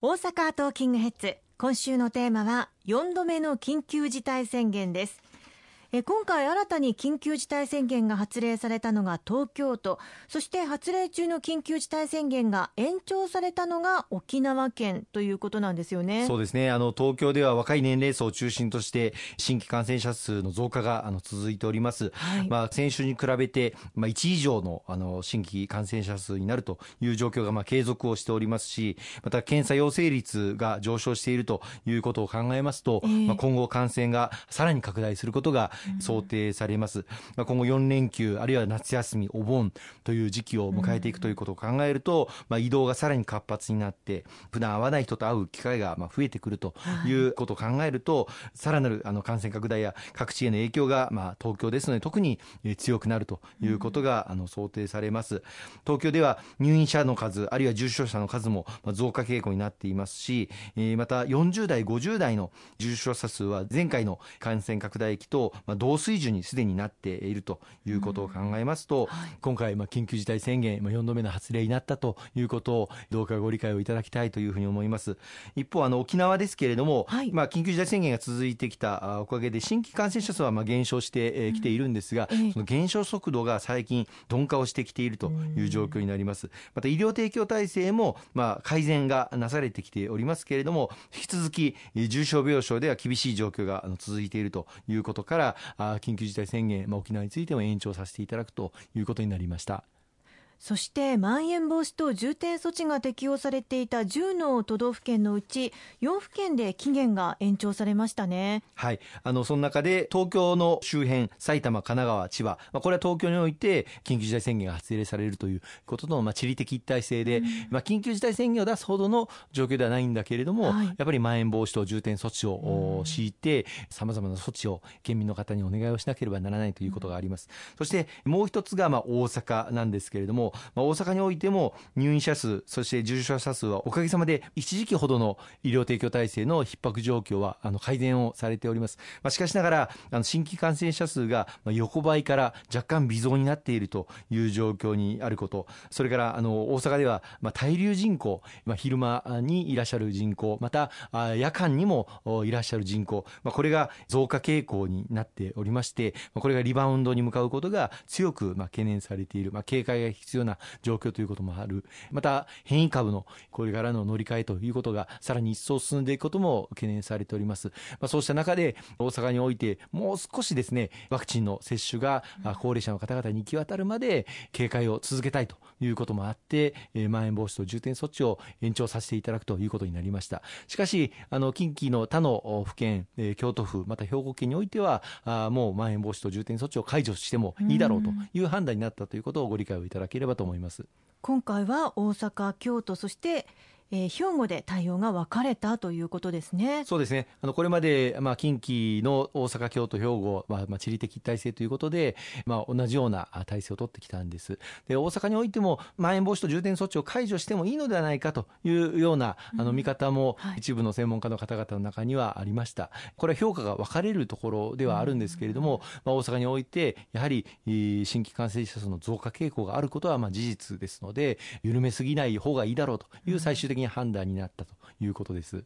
大阪トーキングヘッズ今週のテーマは4度目の緊急事態宣言です。え今回新たに緊急事態宣言が発令されたのが東京都。そして発令中の緊急事態宣言が延長されたのが沖縄県ということなんですよね。そうですね。あの東京では若い年齢層を中心として新規感染者数の増加があの続いております、はい、まあ、先週に比べて、まあ、1以上のあの新規感染者数になるという状況がまあ継続をしておりますしまた検査陽性率が上昇しているということを考えますと、えー、まあ、今後感染がさらに拡大することが想定されます、まあ、今後4連休あるいは夏休みお盆という時期を迎えていくということを考えると、まあ、移動がさらに活発になって普段会わない人と会う機会がまあ増えてくるとい。うことを考えると、さらなるあの感染拡大や各地への影響がまあ東京ですので特に強くなるということがあの想定されます。東京では入院者の数あるいは重症者の数も増加傾向になっていますしまた40代50代の重症者数は前回の感染拡大期と同水準にすでになっているということを考えますと、はい、今回、まあ、緊急事態宣言、まあ、4度目の発令になったということをどうかご理解をいただきたいというふうに思います。一方あの沖縄ですけれども、はい、まあ、緊急事態宣言が続いてきたおかげで新規感染者数はまあ減少してきているんですが、うん、その減少速度が最近鈍化をしてきているという状況になります。また医療提供体制もまあ改善がなされてきておりますけれども引き続き重症病床では厳しい状況が続いているということから緊急事態宣言、まあ、沖縄については延長させていただくということになりました。そしてまん延防止等重点措置が適用されていた10の都道府県のうち4府県で期限が延長されましたね。はい。あのその中で東京の周辺埼玉、神奈川、千葉、まあ、これは東京において緊急事態宣言が発令されるということの、まあ、地理的一体性で、うん、まあ、緊急事態宣言を出すほどの状況ではないんだけれども、はい、やっぱりまん延防止等重点措置を敷いてさまざまな措置を県民の方にお願いをしなければならないということがあります。そしてもう一つがまあ大阪なんですけれどもまあ、大阪においても入院者数そして重症者数はおかげさまで一時期ほどの医療提供体制の逼迫状況はあの改善をされております、まあ、しかしながらあの新規感染者数が横ばいから若干微増になっているという状況にあること。それからあの大阪ではまあ滞留人口、まあ、昼間にいらっしゃる人口また夜間にもいらっしゃる人口、まあ、これが増加傾向になっておりましてこれがリバウンドに向かうことが強くまあ懸念されている、まあ、警戒が必要な状況ということもある。また変異株のこれからの乗り換えということがさらに一層進んでいくことも懸念されております、まあ、そうした中で大阪においてもう少しですねワクチンの接種が高齢者の方々に行き渡るまで警戒を続けたいということもあって、えー、まん延防止等重点措置を延長させていただくということになりました。しかしあの近畿の他の府県、えー、京都府また兵庫県においてはあもうまん延防止等重点措置を解除してもいいだろうという判断になったということをご理解をいただければと思います。今回は大阪京都そしてえー、兵庫で対応が分かれたということですね。そうですね。あのこれまでまあ近畿の大阪、京都、兵庫はまあ地理的体制ということで、まあ同じような体制を取ってきたんです。で大阪においてもまん延防止等重点措置を解除してもいいのではないかというようなあの見方も一部の専門家の方々の中にはありました。これは評価が分かれるところではあるんですけれども、まあ大阪においてやはり新規感染者数の増加傾向があることはまあ事実ですので、緩めすぎない方がいいだろうという最終的に判断になったということです。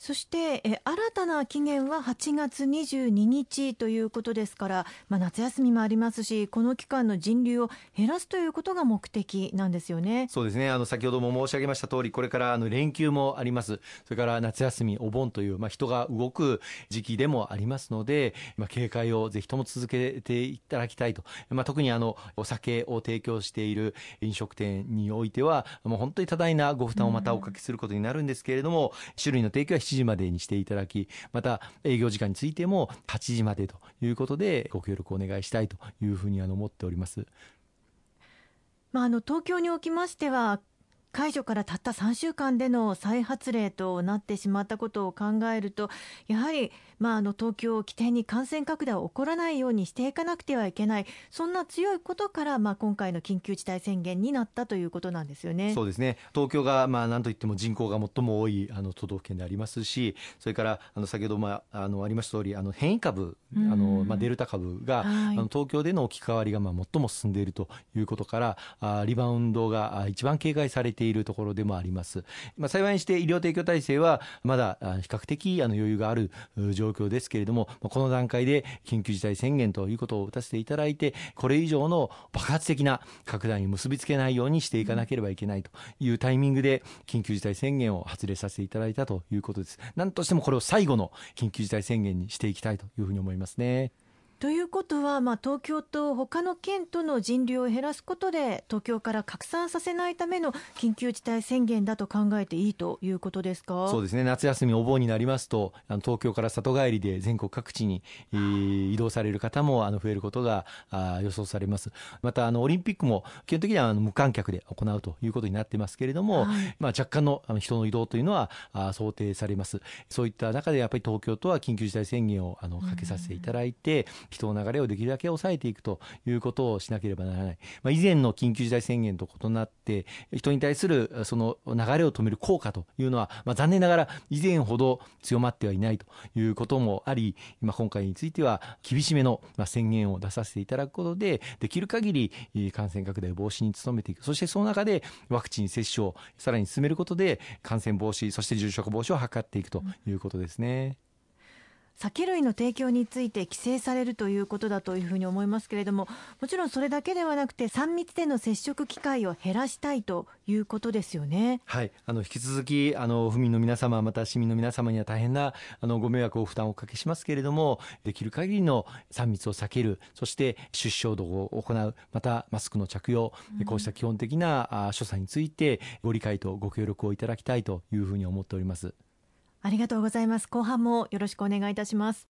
そしてえ新たな期限は8月22日ということですから、まあ、夏休みもありますしこの期間の人流を減らすということが目的なんですよね。そうですね。あの先ほども申し上げました通りこれからあの連休もあります。それから夏休みお盆という、まあ、人が動く時期でもありますので、まあ、警戒をぜひとも続けていただきたいと、まあ、特にあのお酒を提供している飲食店においてはもう本当に多大なご負担をまたおかけすることになるんですけれども、うん、種類の提供は時までにしていただき、また営業時間についても8時までということでご協力をお願いしたいというふうに思っております。まあ、あの東京におきましては解除からたった3週間での再発令となってしまったことを考えるとやはり、まあ、あの東京を起点に感染拡大は起こらないようにしていかなくてはいけないそんな強いことから、まあ、今回の緊急事態宣言になったということなんですよね。そうですね。東京が、まあ、なんといっても人口が最も多いあの都道府県でありますしそれからあの先ほど、まあ、あのありました通りあり変異株あの、まあ、デルタ株が、はい、あの東京での置き換わりが、まあ、最も進んでいるということからあリバウンドが一番警戒されてているところでもあります。まあ、幸いにして医療提供体制はまだ比較的あの余裕がある状況ですけれども、この段階で緊急事態宣言ということを打たせていただいて、これ以上の爆発的な拡大に結びつけないようにしていかなければいけないというタイミングで緊急事態宣言を発令させていただいたということです。何としてもこれを最後の緊急事態宣言にしていきたいというふうに思いますね。ということは、まあ、東京と他の県との人流を減らすことで東京から拡散させないための緊急事態宣言だと考えていいということですか？そうですね。夏休みお盆になりますとあの東京から里帰りで全国各地に、えー、移動される方もあの増えることがあ予想されます。またあのオリンピックも基本的にはあの無観客で行うということになってますけれども、はい、まあ、若干のあの人の移動というのはあ想定されます。そういった中でやっぱり東京とは緊急事態宣言をあのかけさせていただいて、人の流れをできるだけ抑えていくということをしなければならない、まあ、以前の緊急事態宣言と異なって人に対するその流れを止める効果というのは、まあ、残念ながら以前ほど強まってはいないということもあり、まあ、今回については厳しめの宣言を出させていただくことでできる限り感染拡大防止に努めていくそしてその中でワクチン接種をさらに進めることで感染防止そして重症化防止を図っていくということですね。酒類の提供について規制されるということだというふうに思いますけれどももちろんそれだけではなくて3密での接触機会を減らしたいということですよね。はいあの引き続きあの府民の皆様また市民の皆様には大変なあのご迷惑を負担をおかけしますけれどもできる限りの3密を避けるそして出生度を行うまたマスクの着用、うん、こうした基本的な所作についてご理解とご協力をいただきたいというふうに思っております。ありがとうございます。後半もよろしくお願いいたします。